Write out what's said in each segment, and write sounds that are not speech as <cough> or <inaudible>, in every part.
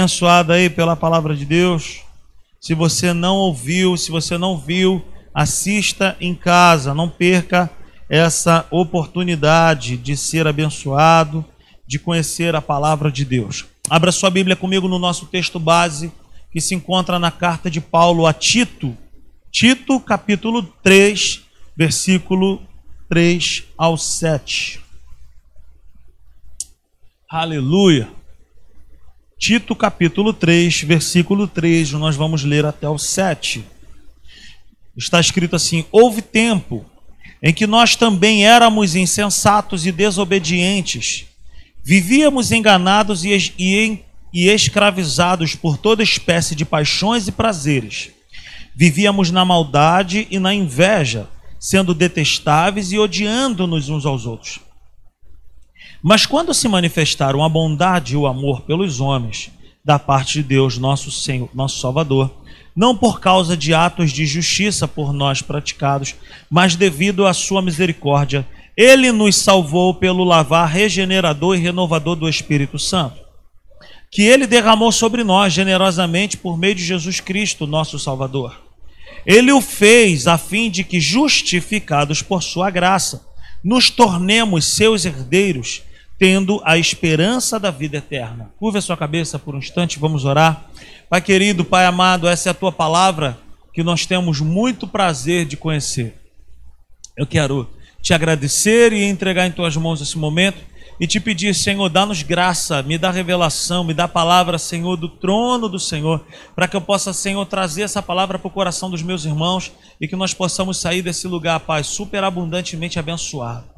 abençoado aí pela palavra de Deus. Se você não ouviu, se você não viu, assista em casa, não perca essa oportunidade de ser abençoado, de conhecer a palavra de Deus. Abra sua Bíblia comigo no nosso texto base, que se encontra na carta de Paulo a Tito, Tito, capítulo 3, versículo 3 ao 7. Aleluia. Tito capítulo 3, versículo 3, nós vamos ler até o 7. Está escrito assim: Houve tempo em que nós também éramos insensatos e desobedientes, vivíamos enganados e, e, e escravizados por toda espécie de paixões e prazeres. Vivíamos na maldade e na inveja, sendo detestáveis e odiando-nos uns aos outros. Mas quando se manifestaram a bondade e o amor pelos homens, da parte de Deus, nosso Senhor, nosso Salvador, não por causa de atos de justiça por nós praticados, mas devido à sua misericórdia, ele nos salvou pelo lavar regenerador e renovador do Espírito Santo, que ele derramou sobre nós generosamente por meio de Jesus Cristo, nosso Salvador. Ele o fez a fim de que, justificados por sua graça, nos tornemos seus herdeiros tendo a esperança da vida eterna. Curva a sua cabeça por um instante, vamos orar. Pai querido, Pai amado, essa é a tua palavra que nós temos muito prazer de conhecer. Eu quero te agradecer e entregar em tuas mãos esse momento e te pedir, Senhor, dá-nos graça, me dá revelação, me dá palavra, Senhor, do trono do Senhor, para que eu possa, Senhor, trazer essa palavra para o coração dos meus irmãos e que nós possamos sair desse lugar, Pai, superabundantemente abençoado.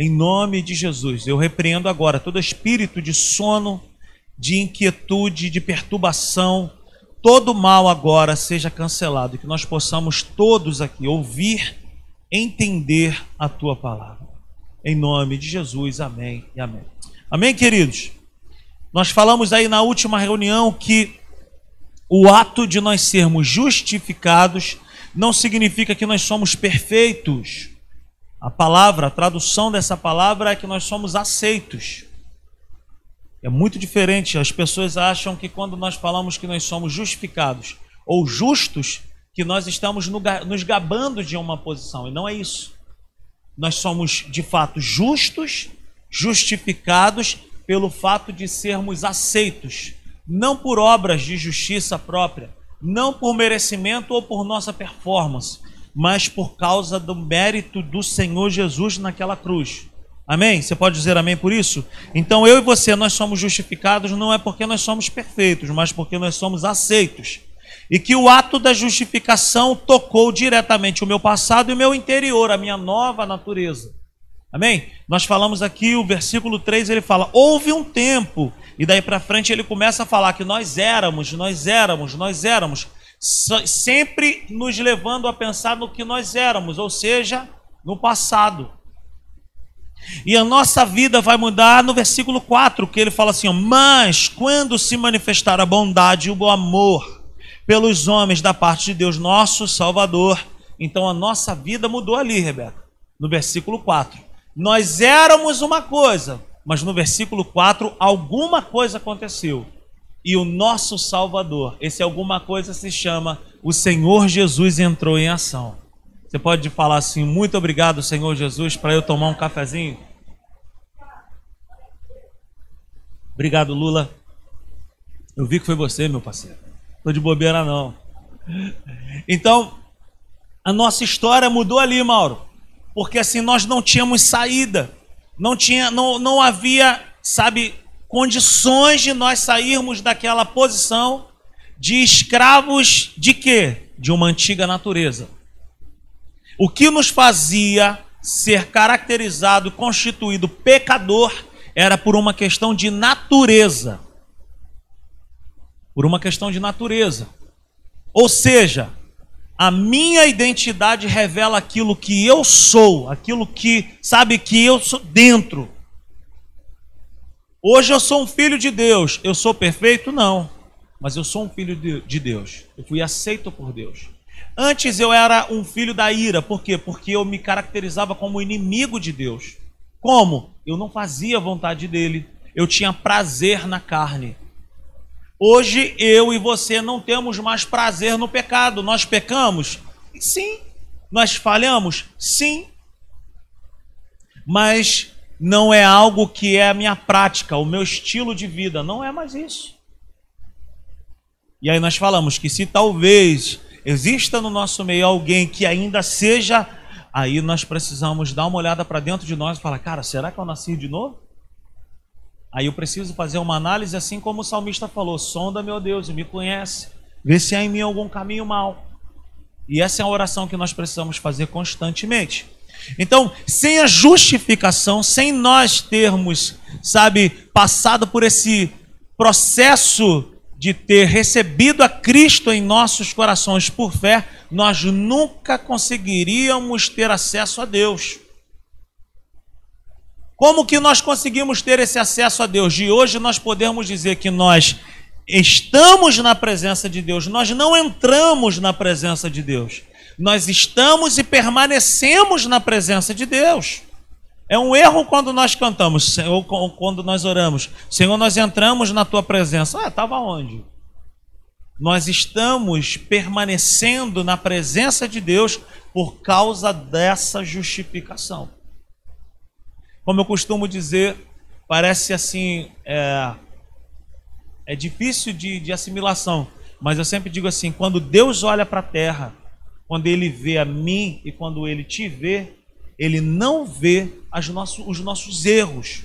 Em nome de Jesus, eu repreendo agora todo espírito de sono, de inquietude, de perturbação, todo mal agora seja cancelado e que nós possamos todos aqui ouvir, entender a tua palavra. Em nome de Jesus, amém e amém. Amém, queridos? Nós falamos aí na última reunião que o ato de nós sermos justificados não significa que nós somos perfeitos. A palavra, a tradução dessa palavra é que nós somos aceitos. É muito diferente. As pessoas acham que quando nós falamos que nós somos justificados ou justos, que nós estamos nos gabando de uma posição. E não é isso. Nós somos de fato justos, justificados pelo fato de sermos aceitos, não por obras de justiça própria, não por merecimento ou por nossa performance, mas por causa do mérito do Senhor Jesus naquela cruz. Amém? Você pode dizer amém por isso? Então eu e você, nós somos justificados não é porque nós somos perfeitos, mas porque nós somos aceitos. E que o ato da justificação tocou diretamente o meu passado e o meu interior, a minha nova natureza. Amém? Nós falamos aqui, o versículo 3, ele fala: houve um tempo, e daí para frente ele começa a falar que nós éramos, nós éramos, nós éramos sempre nos levando a pensar no que nós éramos, ou seja, no passado. E a nossa vida vai mudar no versículo 4, que ele fala assim: Mas quando se manifestar a bondade e o amor pelos homens da parte de Deus, nosso Salvador, então a nossa vida mudou ali, Rebeca, no versículo 4. Nós éramos uma coisa, mas no versículo 4, alguma coisa aconteceu e o nosso Salvador. Esse alguma coisa se chama o Senhor Jesus entrou em ação. Você pode falar assim: muito obrigado, Senhor Jesus, para eu tomar um cafezinho? Obrigado, Lula. Eu vi que foi você, meu parceiro. Tô de bobeira não. Então, a nossa história mudou ali, Mauro. Porque assim nós não tínhamos saída. Não tinha não, não havia, sabe, condições de nós sairmos daquela posição de escravos de quê? De uma antiga natureza. O que nos fazia ser caracterizado, constituído pecador, era por uma questão de natureza. Por uma questão de natureza. Ou seja, a minha identidade revela aquilo que eu sou, aquilo que, sabe, que eu sou dentro. Hoje eu sou um filho de Deus. Eu sou perfeito? Não. Mas eu sou um filho de Deus. Eu fui aceito por Deus. Antes eu era um filho da ira. Por quê? Porque eu me caracterizava como inimigo de Deus. Como? Eu não fazia vontade dele. Eu tinha prazer na carne. Hoje eu e você não temos mais prazer no pecado. Nós pecamos? Sim. Nós falhamos? Sim. Mas não é algo que é a minha prática, o meu estilo de vida. Não é mais isso. E aí nós falamos que se talvez exista no nosso meio alguém que ainda seja, aí nós precisamos dar uma olhada para dentro de nós e falar: cara, será que eu nasci de novo? Aí eu preciso fazer uma análise, assim como o salmista falou: sonda, meu Deus, e me conhece, vê se há em mim algum caminho mal. E essa é a oração que nós precisamos fazer constantemente. Então, sem a justificação, sem nós termos, sabe, passado por esse processo de ter recebido a Cristo em nossos corações por fé, nós nunca conseguiríamos ter acesso a Deus. Como que nós conseguimos ter esse acesso a Deus? De hoje nós podemos dizer que nós estamos na presença de Deus, nós não entramos na presença de Deus. Nós estamos e permanecemos na presença de Deus. É um erro quando nós cantamos, ou quando nós oramos. Senhor, nós entramos na tua presença. Ah, estava onde? Nós estamos permanecendo na presença de Deus por causa dessa justificação como eu costumo dizer, parece assim, é, é difícil de, de assimilação, mas eu sempre digo assim: quando Deus olha para a terra, quando Ele vê a mim e quando Ele te vê, Ele não vê nossos, os nossos erros.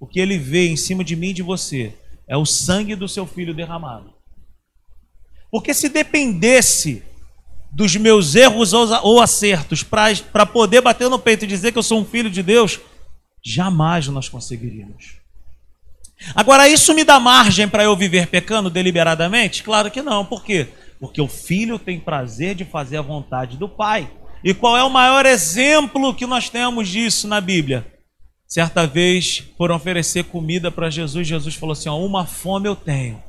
O que Ele vê em cima de mim e de você é o sangue do seu filho derramado. Porque se dependesse dos meus erros ou acertos para poder bater no peito e dizer que eu sou um filho de Deus, Jamais nós conseguiríamos. Agora, isso me dá margem para eu viver pecando deliberadamente? Claro que não. Por quê? Porque o filho tem prazer de fazer a vontade do pai. E qual é o maior exemplo que nós temos disso na Bíblia? Certa vez foram oferecer comida para Jesus. Jesus falou assim: ó, Uma fome eu tenho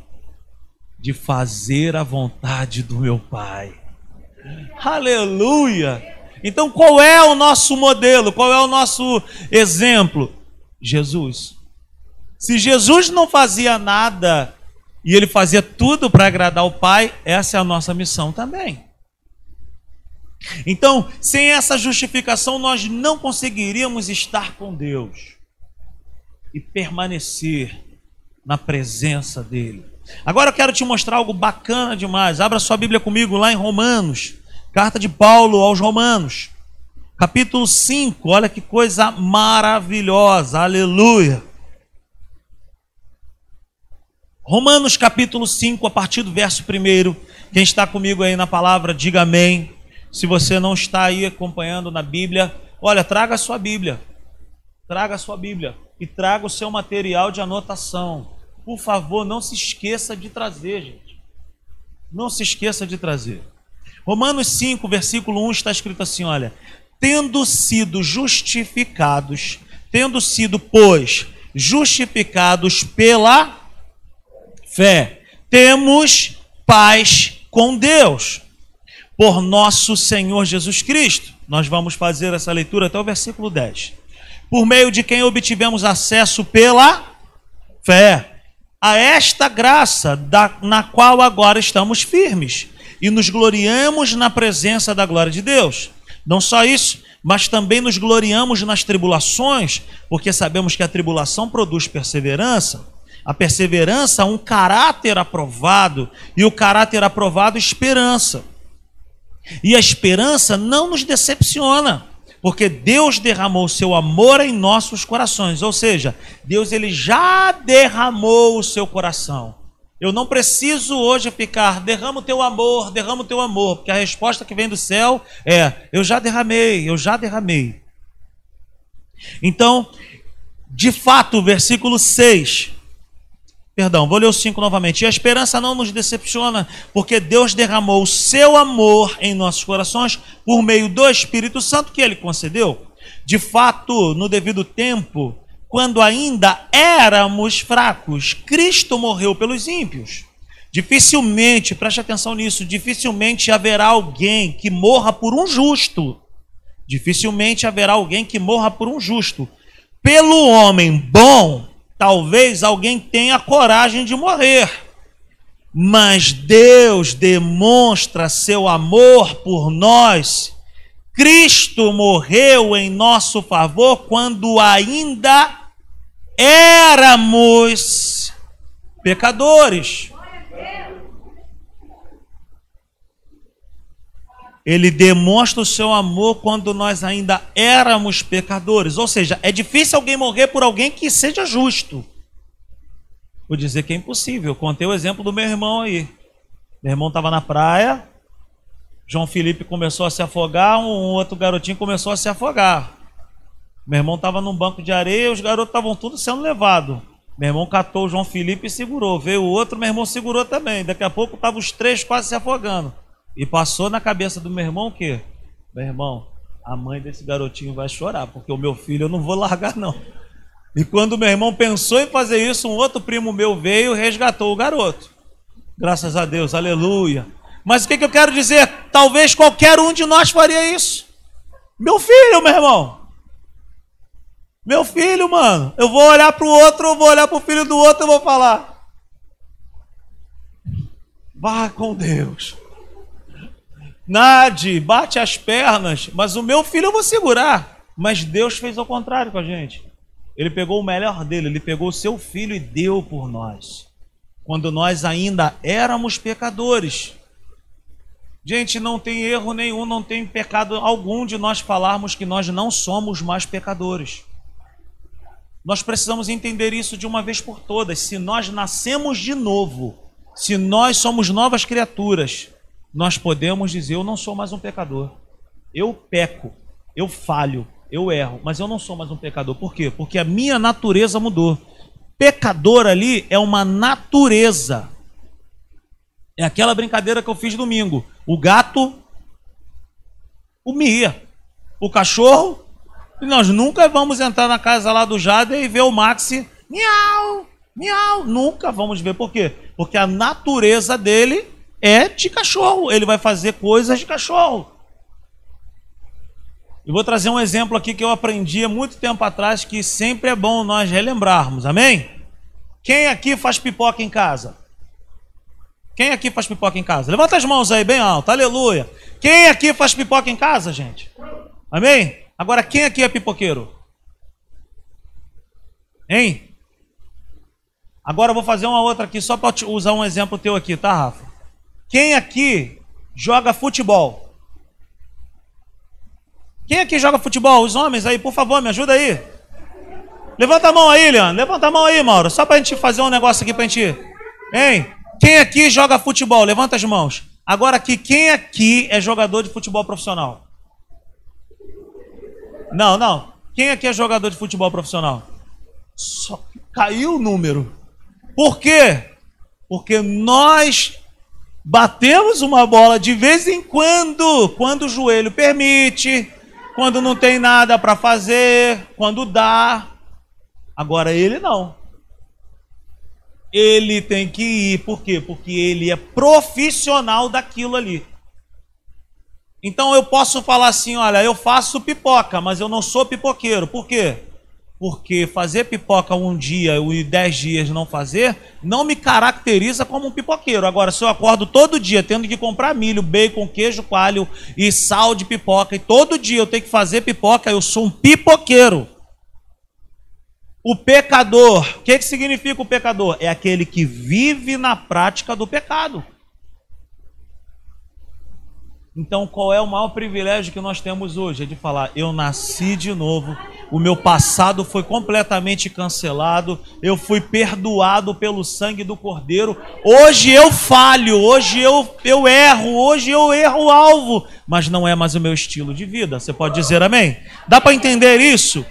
de fazer a vontade do meu pai. Aleluia! Então, qual é o nosso modelo? Qual é o nosso exemplo? Jesus. Se Jesus não fazia nada e ele fazia tudo para agradar o Pai, essa é a nossa missão também. Então, sem essa justificação, nós não conseguiríamos estar com Deus e permanecer na presença dEle. Agora eu quero te mostrar algo bacana demais. Abra sua Bíblia comigo lá em Romanos, Carta de Paulo aos Romanos, capítulo 5. Olha que coisa maravilhosa, aleluia. Romanos capítulo 5, a partir do verso 1. Quem está comigo aí na palavra, diga amém. Se você não está aí acompanhando na Bíblia, olha, traga a sua Bíblia. Traga a sua Bíblia e traga o seu material de anotação. Por favor, não se esqueça de trazer, gente. Não se esqueça de trazer. Romanos 5, versículo 1 está escrito assim: olha, tendo sido justificados, tendo sido, pois, justificados pela fé, temos paz com Deus, por nosso Senhor Jesus Cristo. Nós vamos fazer essa leitura até o versículo 10. Por meio de quem obtivemos acesso pela fé a esta graça da, na qual agora estamos firmes e nos gloriamos na presença da glória de Deus. Não só isso, mas também nos gloriamos nas tribulações, porque sabemos que a tribulação produz perseverança. A perseverança, um caráter aprovado, e o caráter aprovado, esperança. E a esperança não nos decepciona, porque Deus derramou seu amor em nossos corações, ou seja, Deus ele já derramou o seu coração. Eu não preciso hoje ficar, derrama o teu amor, derrama o teu amor, porque a resposta que vem do céu é: eu já derramei, eu já derramei. Então, de fato, versículo 6. Perdão, vou ler o 5 novamente. E a esperança não nos decepciona, porque Deus derramou o seu amor em nossos corações por meio do Espírito Santo que ele concedeu. De fato, no devido tempo, quando ainda éramos fracos, Cristo morreu pelos ímpios. Dificilmente, preste atenção nisso, dificilmente haverá alguém que morra por um justo. Dificilmente haverá alguém que morra por um justo. Pelo homem bom, talvez alguém tenha coragem de morrer. Mas Deus demonstra seu amor por nós. Cristo morreu em nosso favor quando ainda éramos pecadores. Ele demonstra o seu amor quando nós ainda éramos pecadores. Ou seja, é difícil alguém morrer por alguém que seja justo. Vou dizer que é impossível. Contei o exemplo do meu irmão aí. Meu irmão estava na praia, João Felipe começou a se afogar, um outro garotinho começou a se afogar. Meu irmão estava num banco de areia, os garotos estavam todos sendo levados. Meu irmão catou o João Felipe e segurou. Veio o outro, meu irmão segurou também. Daqui a pouco estavam os três quase se afogando. E passou na cabeça do meu irmão o quê? Meu irmão, a mãe desse garotinho vai chorar, porque o meu filho eu não vou <laughs> largar, não. E quando meu irmão pensou em fazer isso, um outro primo meu veio e resgatou o garoto. Graças a Deus, aleluia. Mas o que, que eu quero dizer? Talvez qualquer um de nós faria isso. Meu filho, meu irmão. Meu filho, mano. Eu vou olhar para o outro, eu vou olhar para o filho do outro e vou falar. Vá com Deus. Nade, bate as pernas, mas o meu filho eu vou segurar. Mas Deus fez ao contrário com a gente. Ele pegou o melhor dele, ele pegou o seu filho e deu por nós. Quando nós ainda éramos pecadores. Gente, não tem erro nenhum, não tem pecado algum de nós falarmos que nós não somos mais pecadores. Nós precisamos entender isso de uma vez por todas. Se nós nascemos de novo, se nós somos novas criaturas, nós podemos dizer: Eu não sou mais um pecador. Eu peco, eu falho, eu erro, mas eu não sou mais um pecador. Por quê? Porque a minha natureza mudou. Pecador ali é uma natureza. É aquela brincadeira que eu fiz domingo. O gato, o Mia. O cachorro, nós nunca vamos entrar na casa lá do Jader e ver o Maxi miau, miau. Nunca vamos ver. Por quê? Porque a natureza dele é de cachorro. Ele vai fazer coisas de cachorro. E vou trazer um exemplo aqui que eu aprendi há muito tempo atrás que sempre é bom nós relembrarmos. Amém? Quem aqui faz pipoca em casa? Quem aqui faz pipoca em casa? Levanta as mãos aí bem alto. Aleluia. Quem aqui faz pipoca em casa, gente? Amém? Agora quem aqui é pipoqueiro? Hein? Agora eu vou fazer uma outra aqui só para usar um exemplo teu aqui, tá, Rafa? Quem aqui joga futebol? Quem aqui joga futebol? Os homens aí, por favor, me ajuda aí. Levanta a mão aí, Leandro. Levanta a mão aí, Mauro. Só pra gente fazer um negócio aqui pra gente. Hein? Quem aqui joga futebol? Levanta as mãos. Agora aqui, quem aqui é jogador de futebol profissional? Não, não. Quem aqui é jogador de futebol profissional? Só caiu o número. Por quê? Porque nós batemos uma bola de vez em quando, quando o joelho permite, quando não tem nada para fazer, quando dá. Agora ele não. Ele tem que ir, por quê? Porque ele é profissional daquilo ali. Então eu posso falar assim: olha, eu faço pipoca, mas eu não sou pipoqueiro. Por quê? Porque fazer pipoca um dia e dez dias não fazer, não me caracteriza como um pipoqueiro. Agora, se eu acordo todo dia tendo que comprar milho, bacon, queijo coalho e sal de pipoca, e todo dia eu tenho que fazer pipoca, eu sou um pipoqueiro. O pecador, o que, que significa o pecador? É aquele que vive na prática do pecado. Então, qual é o maior privilégio que nós temos hoje? É de falar: eu nasci de novo, o meu passado foi completamente cancelado, eu fui perdoado pelo sangue do Cordeiro. Hoje eu falho, hoje eu, eu erro, hoje eu erro o alvo, mas não é mais o meu estilo de vida. Você pode dizer amém? Dá para entender isso?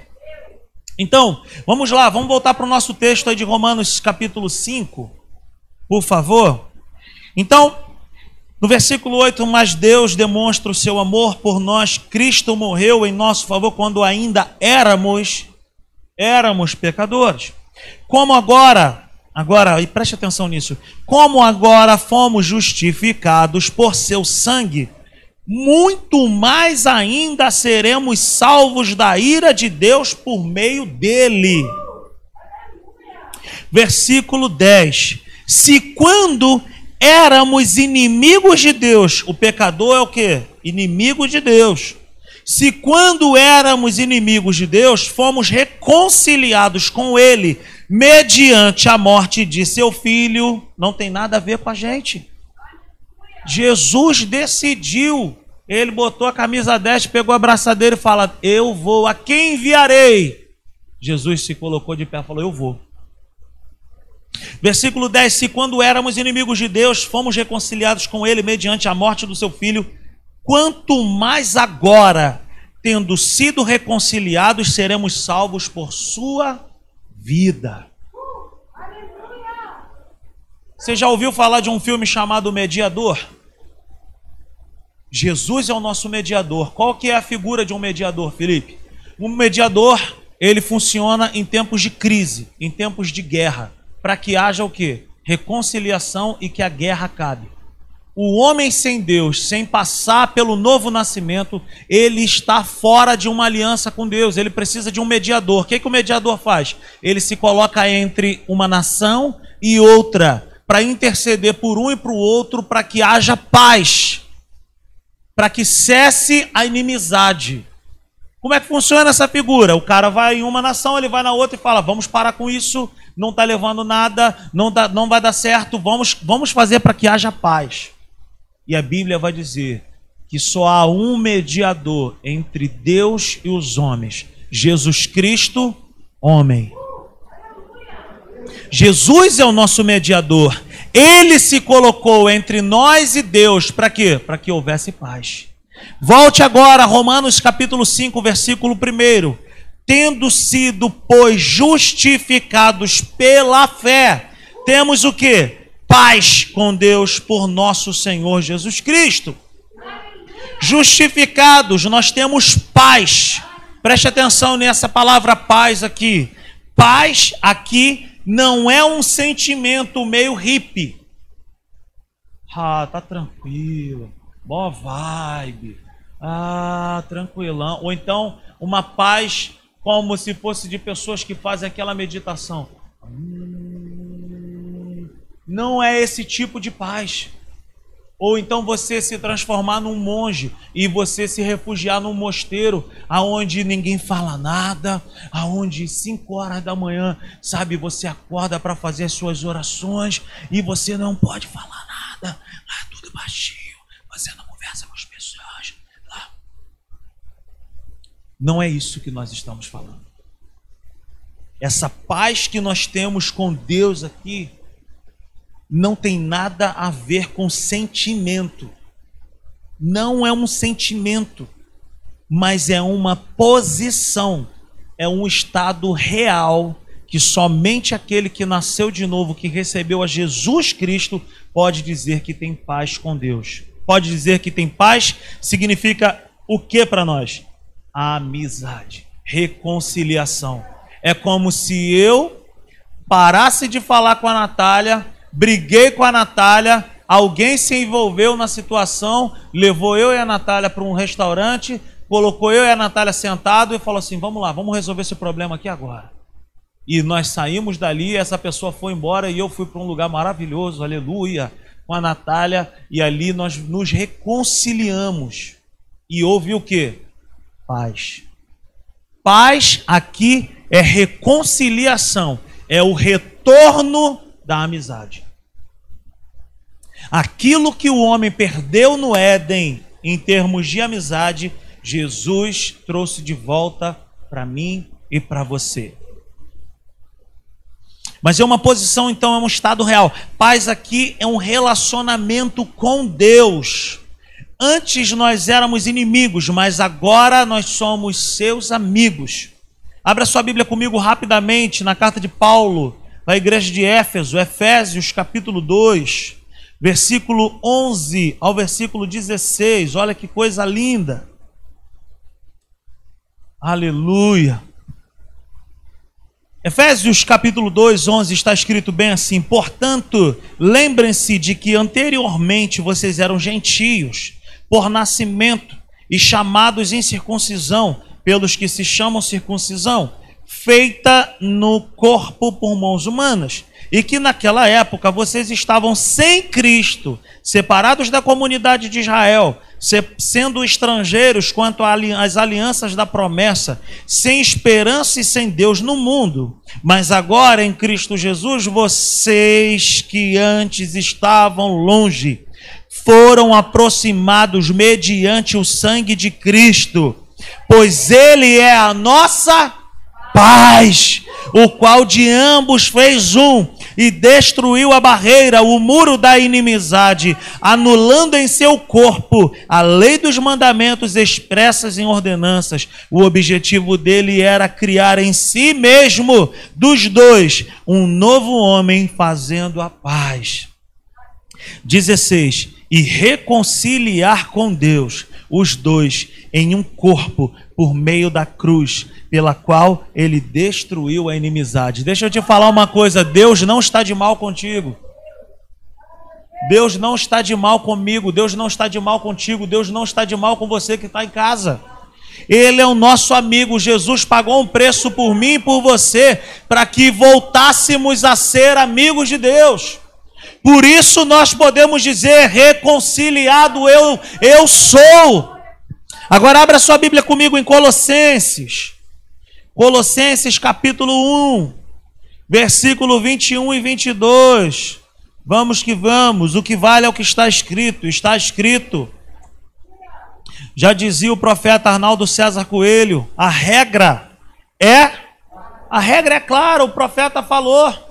Então, vamos lá, vamos voltar para o nosso texto aí de Romanos capítulo 5, por favor. Então, no versículo 8, mas Deus demonstra o seu amor por nós, Cristo morreu em nosso favor quando ainda éramos éramos pecadores. Como agora, agora, e preste atenção nisso, como agora fomos justificados por seu sangue, muito mais ainda seremos salvos da ira de Deus por meio dele. Versículo 10. Se quando éramos inimigos de Deus, o pecador é o que? Inimigo de Deus. Se quando éramos inimigos de Deus, fomos reconciliados com Ele mediante a morte de seu filho, não tem nada a ver com a gente. Jesus decidiu, ele botou a camisa 10, pegou a braçadeira e fala: Eu vou, a quem enviarei? Jesus se colocou de pé e falou: Eu vou. Versículo 10: Se quando éramos inimigos de Deus, fomos reconciliados com Ele mediante a morte do seu filho, quanto mais agora, tendo sido reconciliados, seremos salvos por sua vida. Você já ouviu falar de um filme chamado Mediador? Jesus é o nosso mediador. Qual que é a figura de um mediador, Felipe? Um mediador, ele funciona em tempos de crise, em tempos de guerra, para que haja o quê? Reconciliação e que a guerra acabe. O homem sem Deus, sem passar pelo novo nascimento, ele está fora de uma aliança com Deus. Ele precisa de um mediador. O que, que o mediador faz? Ele se coloca entre uma nação e outra para interceder por um e para o outro, para que haja paz, para que cesse a inimizade. Como é que funciona essa figura? O cara vai em uma nação, ele vai na outra e fala: vamos parar com isso, não está levando nada, não, dá, não vai dar certo, vamos, vamos fazer para que haja paz. E a Bíblia vai dizer que só há um mediador entre Deus e os homens: Jesus Cristo, homem. Jesus é o nosso mediador. Ele se colocou entre nós e Deus para quê? Para que houvesse paz. Volte agora a Romanos capítulo 5, versículo 1. Tendo sido, pois, justificados pela fé, temos o que? Paz com Deus por nosso Senhor Jesus Cristo. Justificados, nós temos paz. Preste atenção nessa palavra paz aqui. Paz aqui não é um sentimento meio hippie. Ah, tá tranquilo, boa vibe, ah, tranquilão. Ou então uma paz como se fosse de pessoas que fazem aquela meditação. Hum, não é esse tipo de paz. Ou então você se transformar num monge e você se refugiar num mosteiro aonde ninguém fala nada, aonde 5 horas da manhã, sabe, você acorda para fazer as suas orações e você não pode falar nada, ah, tudo baixinho, você não conversa com as pessoas. Lá. Não é isso que nós estamos falando. Essa paz que nós temos com Deus aqui não tem nada a ver com sentimento. Não é um sentimento, mas é uma posição, é um estado real que somente aquele que nasceu de novo, que recebeu a Jesus Cristo, pode dizer que tem paz com Deus. Pode dizer que tem paz significa o que para nós? Amizade, reconciliação. É como se eu parasse de falar com a Natália briguei com a Natália, alguém se envolveu na situação, levou eu e a Natália para um restaurante, colocou eu e a Natália sentado e falou assim: vamos lá, vamos resolver esse problema aqui agora. E nós saímos dali, essa pessoa foi embora e eu fui para um lugar maravilhoso, aleluia, com a Natália, e ali nós nos reconciliamos. E houve o que? Paz. Paz aqui é reconciliação, é o retorno da amizade. Aquilo que o homem perdeu no Éden em termos de amizade, Jesus trouxe de volta para mim e para você. Mas é uma posição, então, é um estado real. Paz aqui é um relacionamento com Deus. Antes nós éramos inimigos, mas agora nós somos seus amigos. Abra sua Bíblia comigo rapidamente na carta de Paulo, à igreja de Éfeso, Efésios capítulo 2 versículo 11 ao versículo 16. Olha que coisa linda. Aleluia. Efésios capítulo 2, 11 está escrito bem assim: Portanto, lembrem-se de que anteriormente vocês eram gentios, por nascimento, e chamados em circuncisão, pelos que se chamam circuncisão, feita no corpo por mãos humanas e que naquela época vocês estavam sem Cristo, separados da comunidade de Israel, sendo estrangeiros quanto às alianças da promessa, sem esperança e sem Deus no mundo. Mas agora em Cristo Jesus, vocês que antes estavam longe, foram aproximados mediante o sangue de Cristo, pois Ele é a nossa paz, o qual de ambos fez um e destruiu a barreira, o muro da inimizade, anulando em seu corpo a lei dos mandamentos expressas em ordenanças. O objetivo dele era criar em si mesmo, dos dois, um novo homem fazendo a paz. 16. E reconciliar com Deus os dois em um corpo por meio da cruz, pela qual ele destruiu a inimizade. Deixa eu te falar uma coisa: Deus não está de mal contigo. Deus não está de mal comigo, Deus não está de mal contigo, Deus não está de mal com você que está em casa. Ele é o nosso amigo. Jesus pagou um preço por mim e por você para que voltássemos a ser amigos de Deus. Por isso nós podemos dizer: reconciliado eu, eu sou. Agora abra sua Bíblia comigo em Colossenses. Colossenses capítulo 1, versículo 21 e 22. Vamos que vamos, o que vale é o que está escrito. Está escrito. Já dizia o profeta Arnaldo César Coelho, a regra é a regra é clara, o profeta falou.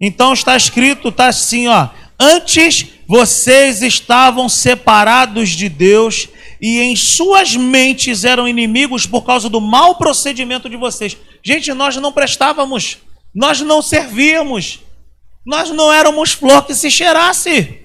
Então está escrito, está assim, ó: Antes vocês estavam separados de Deus e em suas mentes eram inimigos por causa do mau procedimento de vocês. Gente, nós não prestávamos, nós não servíamos, nós não éramos flor que se cheirasse.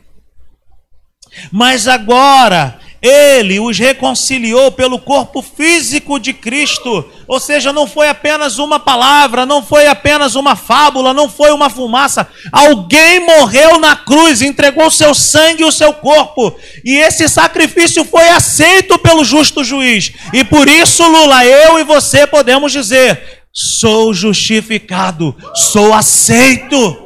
Mas agora ele os reconciliou pelo corpo físico de Cristo. Ou seja, não foi apenas uma palavra, não foi apenas uma fábula, não foi uma fumaça. Alguém morreu na cruz, entregou seu sangue e o seu corpo. E esse sacrifício foi aceito pelo justo juiz. E por isso, Lula, eu e você podemos dizer: sou justificado, sou aceito.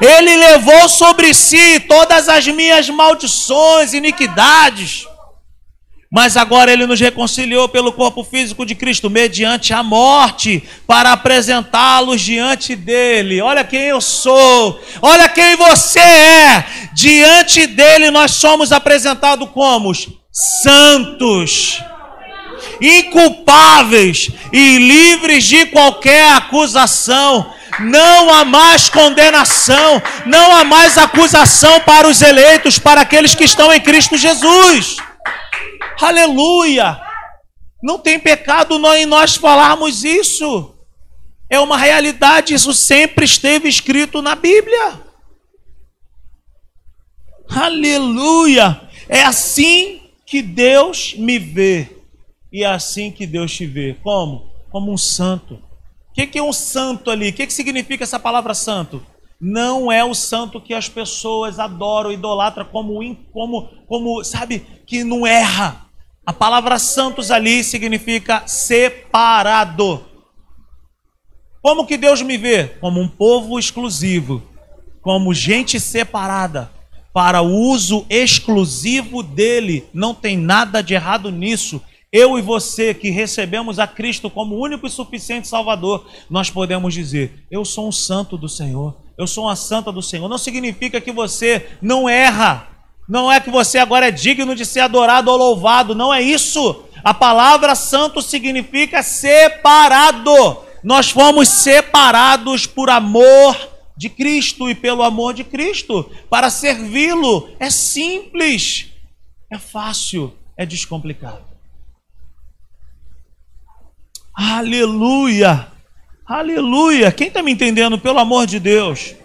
Ele levou sobre si todas as minhas maldições, iniquidades. Mas agora ele nos reconciliou pelo corpo físico de Cristo, mediante a morte, para apresentá-los diante dele. Olha quem eu sou, olha quem você é. Diante dele nós somos apresentados como santos, inculpáveis e livres de qualquer acusação. Não há mais condenação, não há mais acusação para os eleitos, para aqueles que estão em Cristo Jesus. Aleluia! Não tem pecado em nós falarmos isso. É uma realidade, isso sempre esteve escrito na Bíblia. Aleluia! É assim que Deus me vê. E é assim que Deus te vê. Como? Como um santo. O que é um santo ali? O que significa essa palavra santo? Não é o santo que as pessoas adoram, idolatram como, como, como, sabe, que não erra. A palavra santos ali significa separado. Como que Deus me vê? Como um povo exclusivo, como gente separada, para o uso exclusivo dele. Não tem nada de errado nisso. Eu e você que recebemos a Cristo como único e suficiente Salvador, nós podemos dizer: Eu sou um santo do Senhor, eu sou uma santa do Senhor. Não significa que você não erra, não é que você agora é digno de ser adorado ou louvado, não é isso. A palavra santo significa separado. Nós fomos separados por amor de Cristo e pelo amor de Cristo para servi-lo. É simples, é fácil, é descomplicado. Aleluia! Aleluia! Quem está me entendendo, pelo amor de Deus?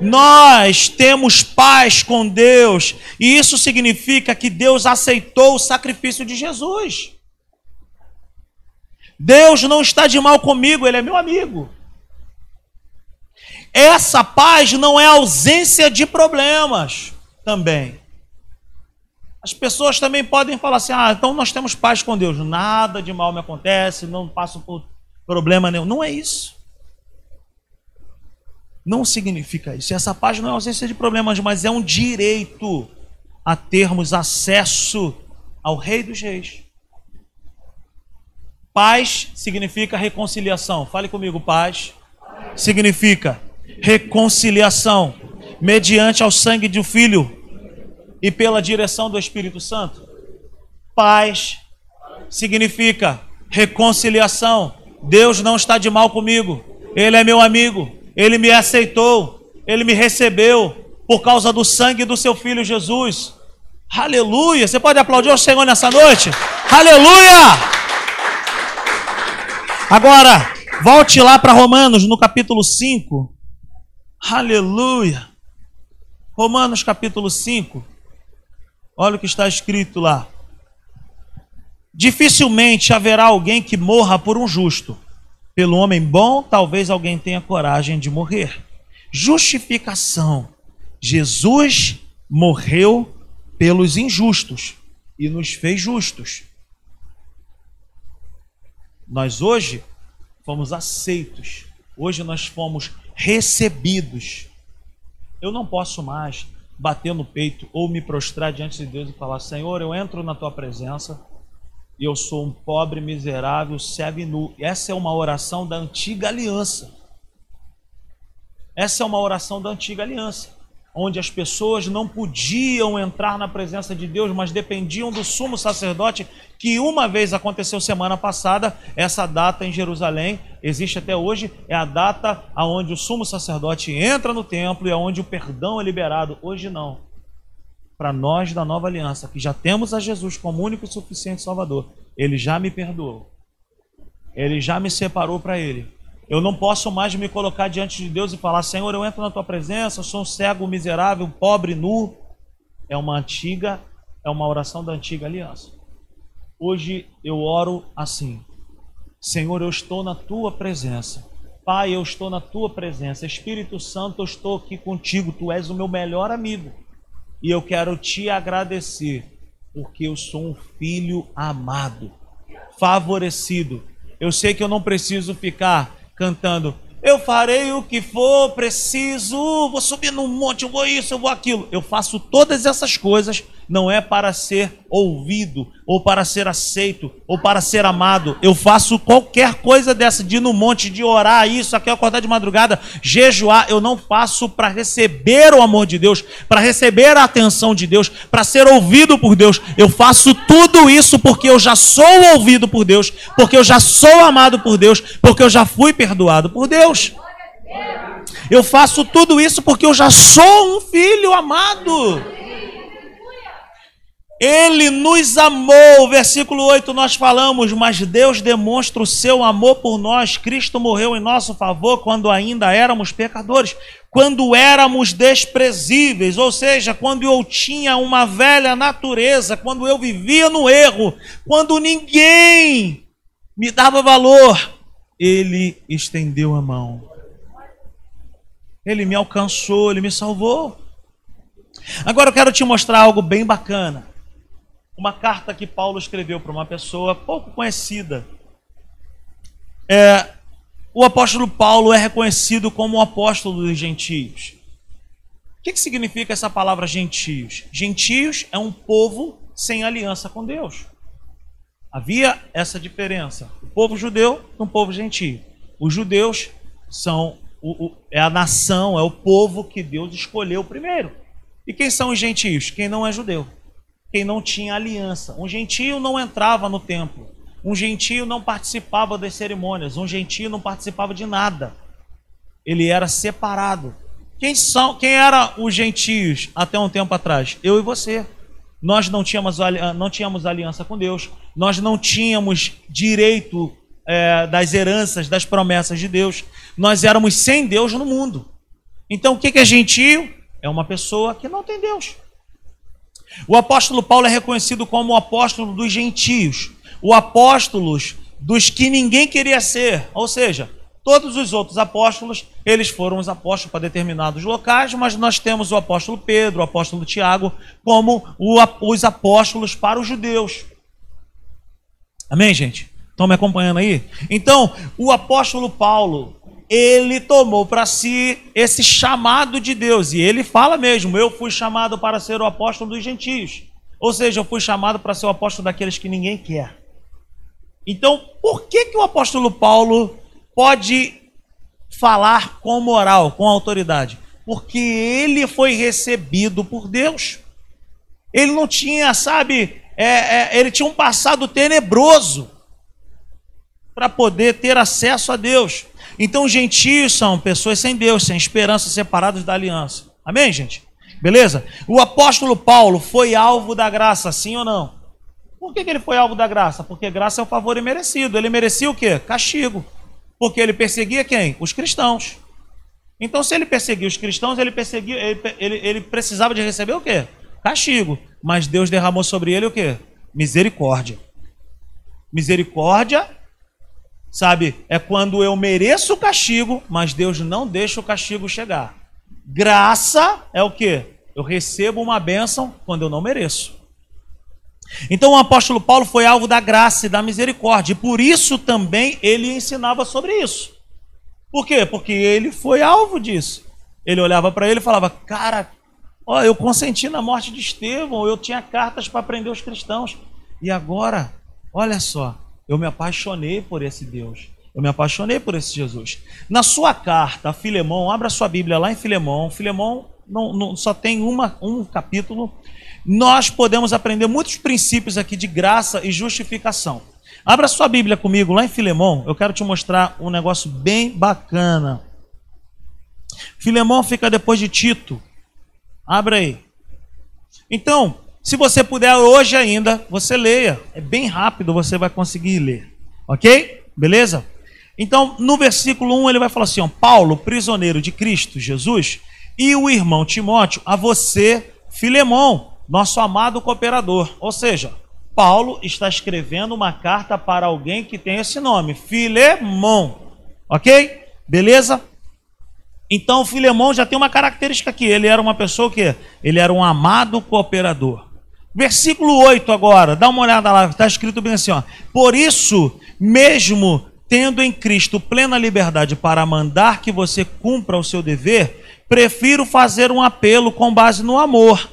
Nós temos paz com Deus, e isso significa que Deus aceitou o sacrifício de Jesus. Deus não está de mal comigo, Ele é meu amigo. Essa paz não é ausência de problemas também. As pessoas também podem falar assim: ah, então nós temos paz com Deus, nada de mal me acontece, não passo por problema nenhum. Não é isso. não significa isso. Essa paz não é ausência de problemas, mas é um direito a termos acesso ao Rei dos Reis. Paz significa reconciliação. Fale comigo, paz significa reconciliação mediante ao sangue do Filho e pela direção do Espírito Santo. Paz significa reconciliação. Deus não está de mal comigo. Ele é meu amigo. Ele me aceitou. Ele me recebeu por causa do sangue do seu filho Jesus. Aleluia! Você pode aplaudir o Senhor nessa noite? Aleluia! Agora, volte lá para Romanos, no capítulo 5. Aleluia! Romanos, capítulo 5. Olha o que está escrito lá. Dificilmente haverá alguém que morra por um justo. Pelo homem bom, talvez alguém tenha coragem de morrer. Justificação. Jesus morreu pelos injustos e nos fez justos. Nós hoje fomos aceitos, hoje nós fomos recebidos. Eu não posso mais bater no peito ou me prostrar diante de Deus e falar: Senhor, eu entro na tua presença e eu sou um pobre, miserável, cego e nu. Essa é uma oração da antiga aliança. Essa é uma oração da antiga aliança onde as pessoas não podiam entrar na presença de Deus, mas dependiam do sumo sacerdote, que uma vez aconteceu semana passada, essa data em Jerusalém, existe até hoje, é a data aonde o sumo sacerdote entra no templo e aonde o perdão é liberado. Hoje não. Para nós da nova aliança, que já temos a Jesus como único e suficiente Salvador, ele já me perdoou. Ele já me separou para ele eu não posso mais me colocar diante de Deus e falar: Senhor, eu entro na tua presença, sou um cego, miserável, pobre, nu. É uma antiga, é uma oração da antiga aliança. Hoje eu oro assim: Senhor, eu estou na tua presença. Pai, eu estou na tua presença. Espírito Santo, eu estou aqui contigo. Tu és o meu melhor amigo. E eu quero te agradecer, porque eu sou um filho amado, favorecido. Eu sei que eu não preciso ficar cantando: Eu farei o que for preciso, vou subir num monte, eu vou isso, eu vou aquilo. Eu faço todas essas coisas não é para ser ouvido, ou para ser aceito, ou para ser amado. Eu faço qualquer coisa dessa, de ir no monte, de orar isso, aqui acordar de madrugada, jejuar. Eu não faço para receber o amor de Deus, para receber a atenção de Deus, para ser ouvido por Deus. Eu faço tudo isso porque eu já sou ouvido por Deus, porque eu já sou amado por Deus, porque eu já fui perdoado por Deus. Eu faço tudo isso porque eu já sou um filho amado. Ele nos amou, versículo 8 nós falamos, mas Deus demonstra o seu amor por nós. Cristo morreu em nosso favor quando ainda éramos pecadores, quando éramos desprezíveis, ou seja, quando eu tinha uma velha natureza, quando eu vivia no erro, quando ninguém me dava valor, ele estendeu a mão. Ele me alcançou, ele me salvou. Agora eu quero te mostrar algo bem bacana uma carta que Paulo escreveu para uma pessoa pouco conhecida. É, o apóstolo Paulo é reconhecido como o apóstolo dos gentios. O que, que significa essa palavra gentios? Gentios é um povo sem aliança com Deus. Havia essa diferença. O povo judeu e um povo gentio. Os judeus são o, o, é a nação, é o povo que Deus escolheu primeiro. E quem são os gentios? Quem não é judeu quem não tinha aliança. Um gentio não entrava no templo. Um gentio não participava das cerimônias. Um gentio não participava de nada. Ele era separado. Quem são? Quem eram os gentios até um tempo atrás? Eu e você. Nós não tínhamos, não tínhamos aliança com Deus. Nós não tínhamos direito é, das heranças, das promessas de Deus. Nós éramos sem Deus no mundo. Então, o que é gentio? É uma pessoa que não tem Deus. O apóstolo Paulo é reconhecido como o apóstolo dos gentios, o apóstolo dos que ninguém queria ser, ou seja, todos os outros apóstolos, eles foram os apóstolos para determinados locais, mas nós temos o apóstolo Pedro, o apóstolo Tiago, como os apóstolos para os judeus. Amém, gente? Estão me acompanhando aí? Então, o apóstolo Paulo, ele tomou para si esse chamado de Deus. E ele fala mesmo: Eu fui chamado para ser o apóstolo dos gentios. Ou seja, eu fui chamado para ser o apóstolo daqueles que ninguém quer. Então, por que, que o apóstolo Paulo pode falar com moral, com autoridade? Porque ele foi recebido por Deus. Ele não tinha, sabe, é, é, ele tinha um passado tenebroso para poder ter acesso a Deus. Então, gentios são pessoas sem Deus, sem esperança, separados da aliança. Amém, gente? Beleza? O apóstolo Paulo foi alvo da graça, sim ou não? Por que, que ele foi alvo da graça? Porque graça é o favor imerecido. Ele merecia o quê? Castigo. Porque ele perseguia quem? Os cristãos. Então, se ele perseguia os cristãos, ele, perseguia, ele, ele, ele precisava de receber o quê? Castigo. Mas Deus derramou sobre ele o quê? Misericórdia. Misericórdia Sabe, é quando eu mereço o castigo, mas Deus não deixa o castigo chegar. Graça é o que? Eu recebo uma bênção quando eu não mereço. Então o apóstolo Paulo foi alvo da graça e da misericórdia, e por isso também ele ensinava sobre isso. Por quê? Porque ele foi alvo disso. Ele olhava para ele e falava: Cara, ó, eu consenti na morte de Estevão, eu tinha cartas para prender os cristãos, e agora, olha só, eu me apaixonei por esse Deus. Eu me apaixonei por esse Jesus. Na sua carta a Filemão, abra sua Bíblia lá em Filemão. Filemão não, não, só tem uma, um capítulo. Nós podemos aprender muitos princípios aqui de graça e justificação. Abra sua Bíblia comigo lá em Filemão. Eu quero te mostrar um negócio bem bacana. Filemão fica depois de Tito. Abra aí. Então, se você puder hoje ainda, você leia. É bem rápido, você vai conseguir ler. Ok? Beleza? Então, no versículo 1, ele vai falar assim: ó, Paulo, prisioneiro de Cristo Jesus, e o irmão Timóteo, a você, Filemão, nosso amado cooperador. Ou seja, Paulo está escrevendo uma carta para alguém que tem esse nome, Filemão. Ok? Beleza? Então, Filemão já tem uma característica aqui. Ele era uma pessoa que ele era um amado cooperador. Versículo 8 agora, dá uma olhada lá, está escrito bem assim: ó. Por isso, mesmo tendo em Cristo plena liberdade para mandar que você cumpra o seu dever, prefiro fazer um apelo com base no amor.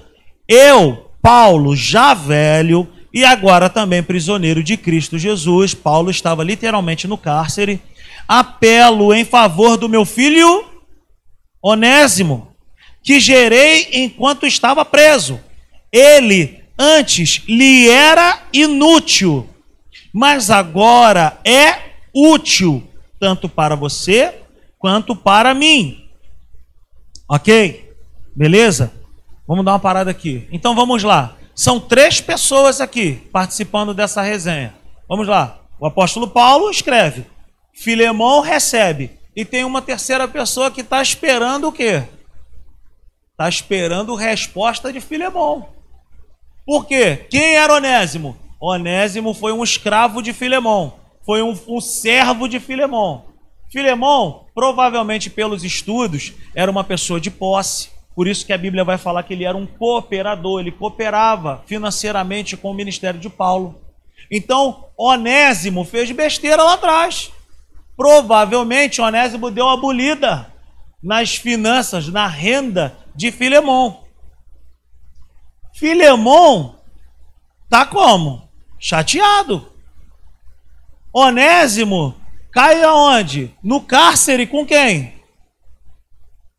Eu, Paulo, já velho e agora também prisioneiro de Cristo Jesus, Paulo estava literalmente no cárcere, apelo em favor do meu filho Onésimo, que gerei enquanto estava preso. Ele Antes lhe era inútil, mas agora é útil, tanto para você quanto para mim. Ok? Beleza? Vamos dar uma parada aqui. Então vamos lá. São três pessoas aqui participando dessa resenha. Vamos lá. O apóstolo Paulo escreve. Filemão recebe. E tem uma terceira pessoa que está esperando o quê? Está esperando resposta de Filemão. Por quê? Quem era Onésimo? Onésimo foi um escravo de Filemão, foi um, um servo de Filemão. Filemão, provavelmente pelos estudos, era uma pessoa de posse. Por isso que a Bíblia vai falar que ele era um cooperador, ele cooperava financeiramente com o ministério de Paulo. Então, Onésimo fez besteira lá atrás. Provavelmente Onésimo deu a bolida nas finanças, na renda de Filemão. Filemon tá como? Chateado. Onésimo cai aonde? No cárcere com quem?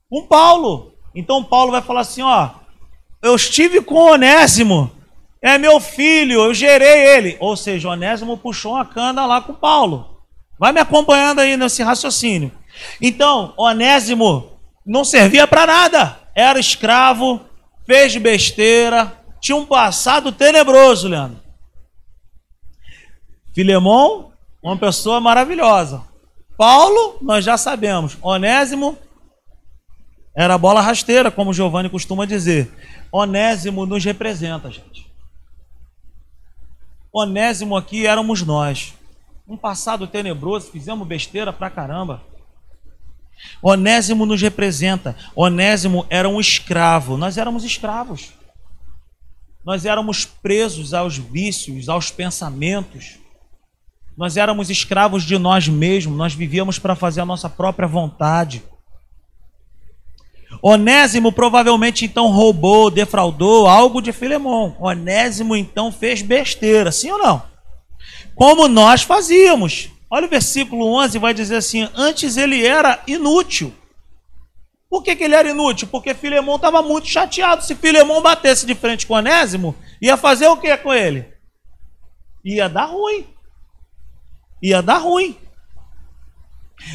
Com Paulo. Então Paulo vai falar assim, ó, eu estive com Onésimo, é meu filho, eu gerei ele. Ou seja, Onésimo puxou uma cana lá com Paulo. Vai me acompanhando aí nesse raciocínio. Então, Onésimo não servia para nada. Era escravo, fez besteira, tinha um passado tenebroso, Leandro. Filemão, uma pessoa maravilhosa. Paulo, nós já sabemos. Onésimo, era bola rasteira, como Giovanni costuma dizer. Onésimo nos representa, gente. Onésimo aqui éramos nós. Um passado tenebroso, fizemos besteira pra caramba. Onésimo nos representa. Onésimo era um escravo. Nós éramos escravos. Nós éramos presos aos vícios, aos pensamentos. Nós éramos escravos de nós mesmos, nós vivíamos para fazer a nossa própria vontade. Onésimo provavelmente então roubou, defraudou algo de Filemão. Onésimo então fez besteira, sim ou não? Como nós fazíamos. Olha o versículo 11, vai dizer assim: Antes ele era inútil. Por que, que ele era inútil? Porque Filemão estava muito chateado. Se Filemão batesse de frente com Onésimo, ia fazer o que com ele? Ia dar ruim. Ia dar ruim.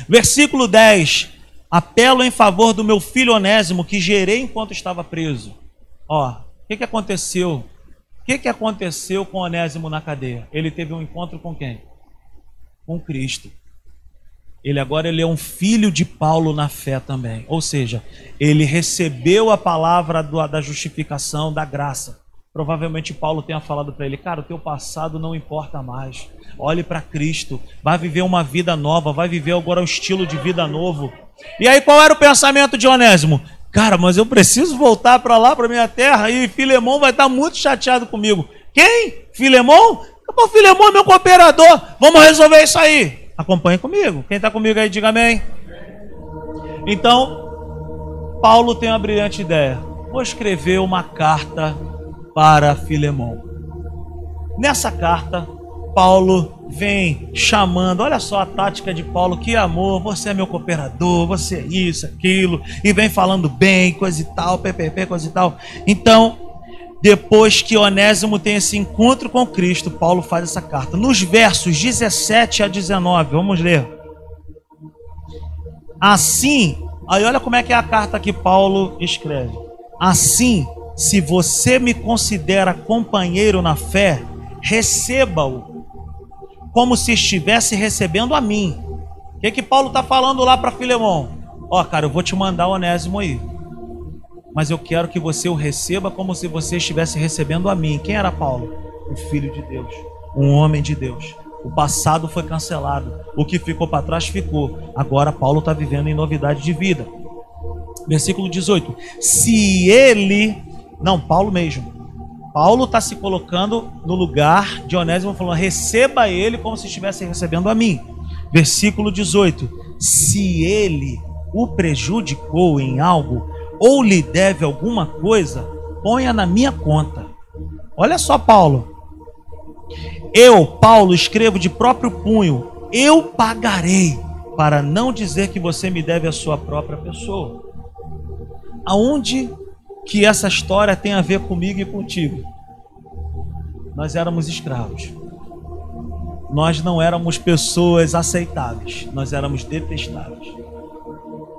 Versículo 10: Apelo em favor do meu filho Onésimo, que gerei enquanto estava preso. Ó, o que, que aconteceu? O que, que aconteceu com Onésimo na cadeia? Ele teve um encontro com quem? Com Cristo. Ele agora ele é um filho de Paulo na fé também. Ou seja, ele recebeu a palavra do, da justificação, da graça. Provavelmente Paulo tenha falado para ele: Cara, o teu passado não importa mais. Olhe para Cristo, vai viver uma vida nova, vai viver agora um estilo de vida novo. E aí, qual era o pensamento de Onésimo? Cara, mas eu preciso voltar para lá, para minha terra, e Filemão vai estar muito chateado comigo. Quem? Filemão? Pô, Filemão é meu cooperador. Vamos resolver isso aí. Acompanhe comigo. Quem está comigo aí, diga amém. Então, Paulo tem uma brilhante ideia. Vou escrever uma carta para Filemão. Nessa carta, Paulo vem chamando, olha só a tática de Paulo, que amor, você é meu cooperador, você é isso, aquilo, e vem falando bem, coisa e tal, PPP, coisa e tal. Então, depois que Onésimo tem esse encontro com Cristo, Paulo faz essa carta. Nos versos 17 a 19, vamos ler. Assim, aí olha como é que é a carta que Paulo escreve. Assim, se você me considera companheiro na fé, receba-o como se estivesse recebendo a mim. O que, que Paulo está falando lá para Filemão? Ó, oh, cara, eu vou te mandar o Onésimo aí. Mas eu quero que você o receba como se você estivesse recebendo a mim. Quem era Paulo? O Filho de Deus, um homem de Deus. O passado foi cancelado. O que ficou para trás ficou. Agora Paulo está vivendo em novidade de vida. Versículo 18: Se ele não, Paulo mesmo. Paulo está se colocando no lugar de Onésimo, falando: receba ele como se estivesse recebendo a mim. Versículo 18: Se ele o prejudicou em algo, ou lhe deve alguma coisa, ponha na minha conta. Olha só, Paulo. Eu, Paulo, escrevo de próprio punho: eu pagarei, para não dizer que você me deve a sua própria pessoa. Aonde que essa história tem a ver comigo e contigo. Nós éramos escravos. Nós não éramos pessoas aceitáveis, nós éramos detestáveis.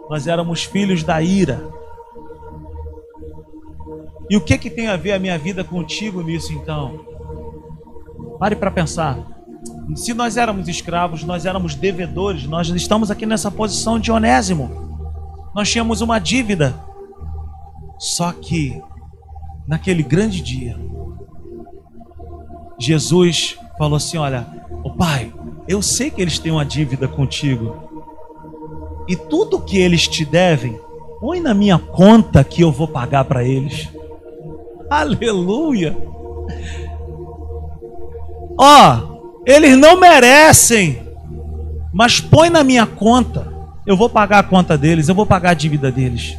Nós éramos filhos da ira. E o que que tem a ver a minha vida contigo nisso então? Pare para pensar. Se nós éramos escravos, nós éramos devedores, nós estamos aqui nessa posição de onésimo. Nós tínhamos uma dívida só que naquele grande dia, Jesus falou assim: Olha, o Pai, eu sei que eles têm uma dívida contigo, e tudo que eles te devem, põe na minha conta que eu vou pagar para eles. <laughs> Aleluia! Ó, eles não merecem, mas põe na minha conta, eu vou pagar a conta deles, eu vou pagar a dívida deles.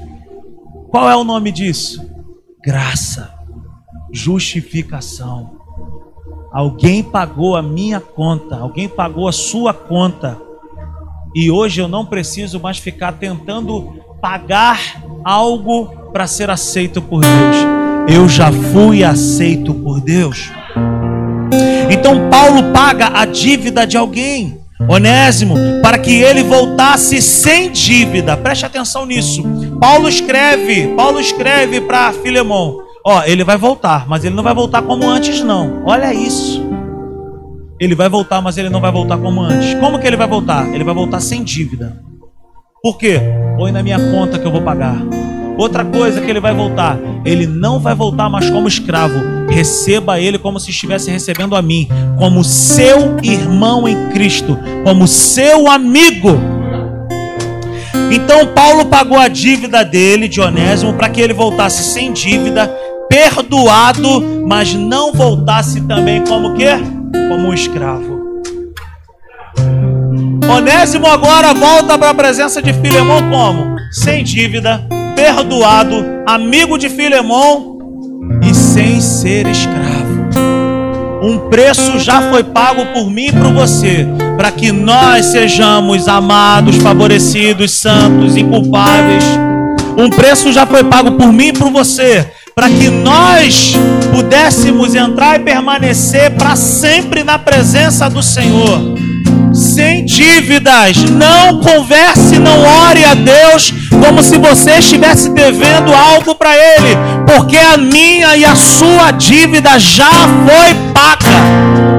Qual é o nome disso? Graça, justificação. Alguém pagou a minha conta, alguém pagou a sua conta. E hoje eu não preciso mais ficar tentando pagar algo para ser aceito por Deus. Eu já fui aceito por Deus. Então Paulo paga a dívida de alguém. Onésimo, para que ele voltasse sem dívida. Preste atenção nisso. Paulo escreve, Paulo escreve para Filemão, ó, ele vai voltar, mas ele não vai voltar como antes não. Olha isso. Ele vai voltar, mas ele não vai voltar como antes. Como que ele vai voltar? Ele vai voltar sem dívida. Por quê? Põe na minha conta que eu vou pagar. Outra coisa que ele vai voltar, ele não vai voltar mais como escravo. Receba ele como se estivesse recebendo a mim, como seu irmão em Cristo, como seu amigo. Então Paulo pagou a dívida dele, de Onésimo, para que ele voltasse sem dívida, perdoado, mas não voltasse também como que? Como um escravo. Onésimo agora volta para a presença de Filemão como? Sem dívida, perdoado, amigo de Filemão e sem ser escravo. Um preço já foi pago por mim e por você, para que nós sejamos amados, favorecidos, santos, inculpáveis. Um preço já foi pago por mim e por você, para que nós pudéssemos entrar e permanecer para sempre na presença do Senhor sem dívidas. Não converse, não ore a Deus como se você estivesse devendo algo para Ele, porque a minha e a sua dívida já foi paga.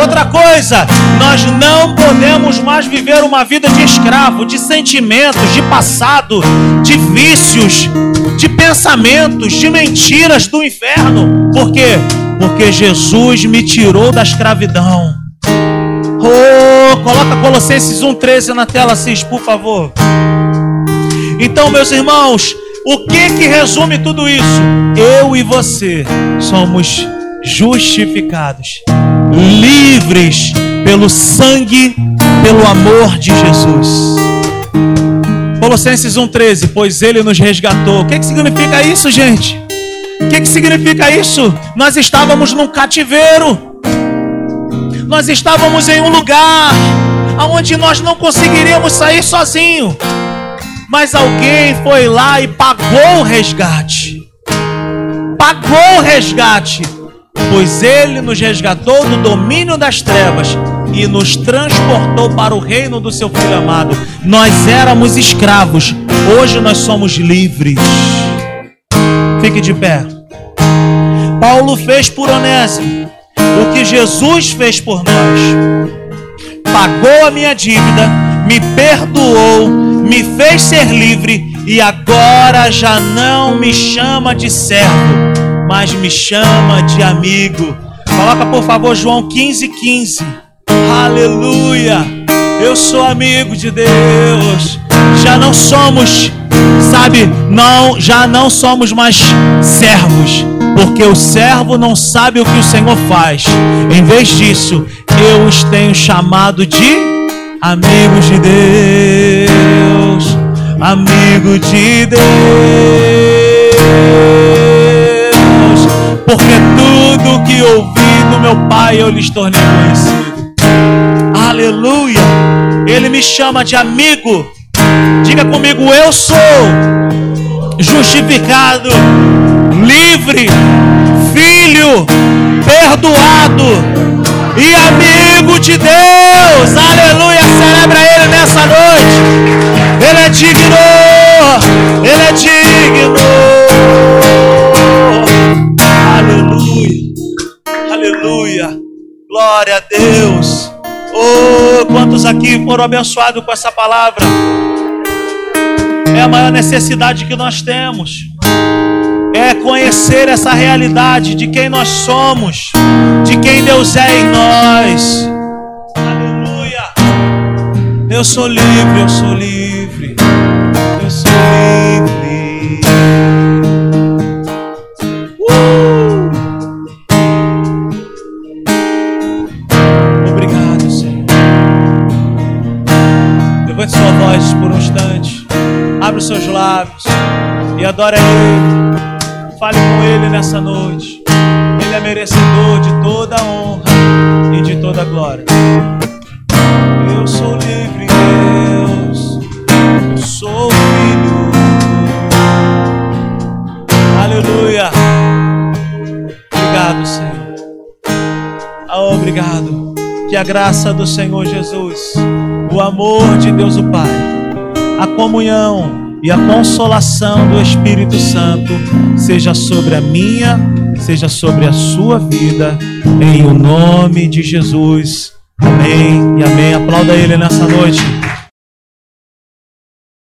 Outra coisa, nós não podemos mais viver uma vida de escravo, de sentimentos, de passado, de vícios, de pensamentos, de mentiras do inferno. Por quê? Porque Jesus me tirou da escravidão. Coloca Colossenses 1,13 na tela, Cis, por favor. Então, meus irmãos, o que que resume tudo isso? Eu e você somos justificados, livres pelo sangue, pelo amor de Jesus. Colossenses 1,13, pois ele nos resgatou. O que, que significa isso, gente? O que, que significa isso? Nós estávamos num cativeiro nós estávamos em um lugar onde nós não conseguiríamos sair sozinho. Mas alguém foi lá e pagou o resgate. Pagou o resgate. Pois ele nos resgatou do domínio das trevas e nos transportou para o reino do seu filho amado. Nós éramos escravos, hoje nós somos livres. Fique de pé. Paulo fez por Onésimo o que Jesus fez por nós. Pagou a minha dívida, me perdoou, me fez ser livre e agora já não me chama de servo, mas me chama de amigo. Coloca por favor João 15, 15. Aleluia! Eu sou amigo de Deus. Já não somos, sabe, não, já não somos mais servos, porque o servo não sabe o que o Senhor faz. Em vez disso, eu os tenho chamado de amigos de Deus, amigo de Deus, porque tudo que ouvi do meu Pai eu lhes tornei conhecido. Aleluia! Ele me chama de amigo. Diga comigo, eu sou justificado livre, filho, perdoado e amigo de Deus. Aleluia! Celebra Ele nessa noite. Ele é digno, Ele é digno. Aleluia, aleluia. Glória a Deus. Oh, quantos aqui foram abençoados com essa palavra? É a maior necessidade que nós temos é conhecer essa realidade de quem nós somos, de quem Deus é em nós. Aleluia. Eu sou livre, eu sou livre, eu sou livre. Uh! Obrigado, Senhor. Levante sua voz. Abre os seus lábios e adora Ele. Fale com Ele nessa noite. Ele é merecedor de toda a honra e de toda a glória. Eu sou livre, Deus. Eu sou filho. Aleluia. Obrigado, Senhor. Ah, obrigado. Que a graça do Senhor Jesus, o amor de Deus o Pai, a comunhão e a consolação do Espírito Santo seja sobre a minha, seja sobre a sua vida, em o nome de Jesus. Amém e amém. Aplauda ele nessa noite.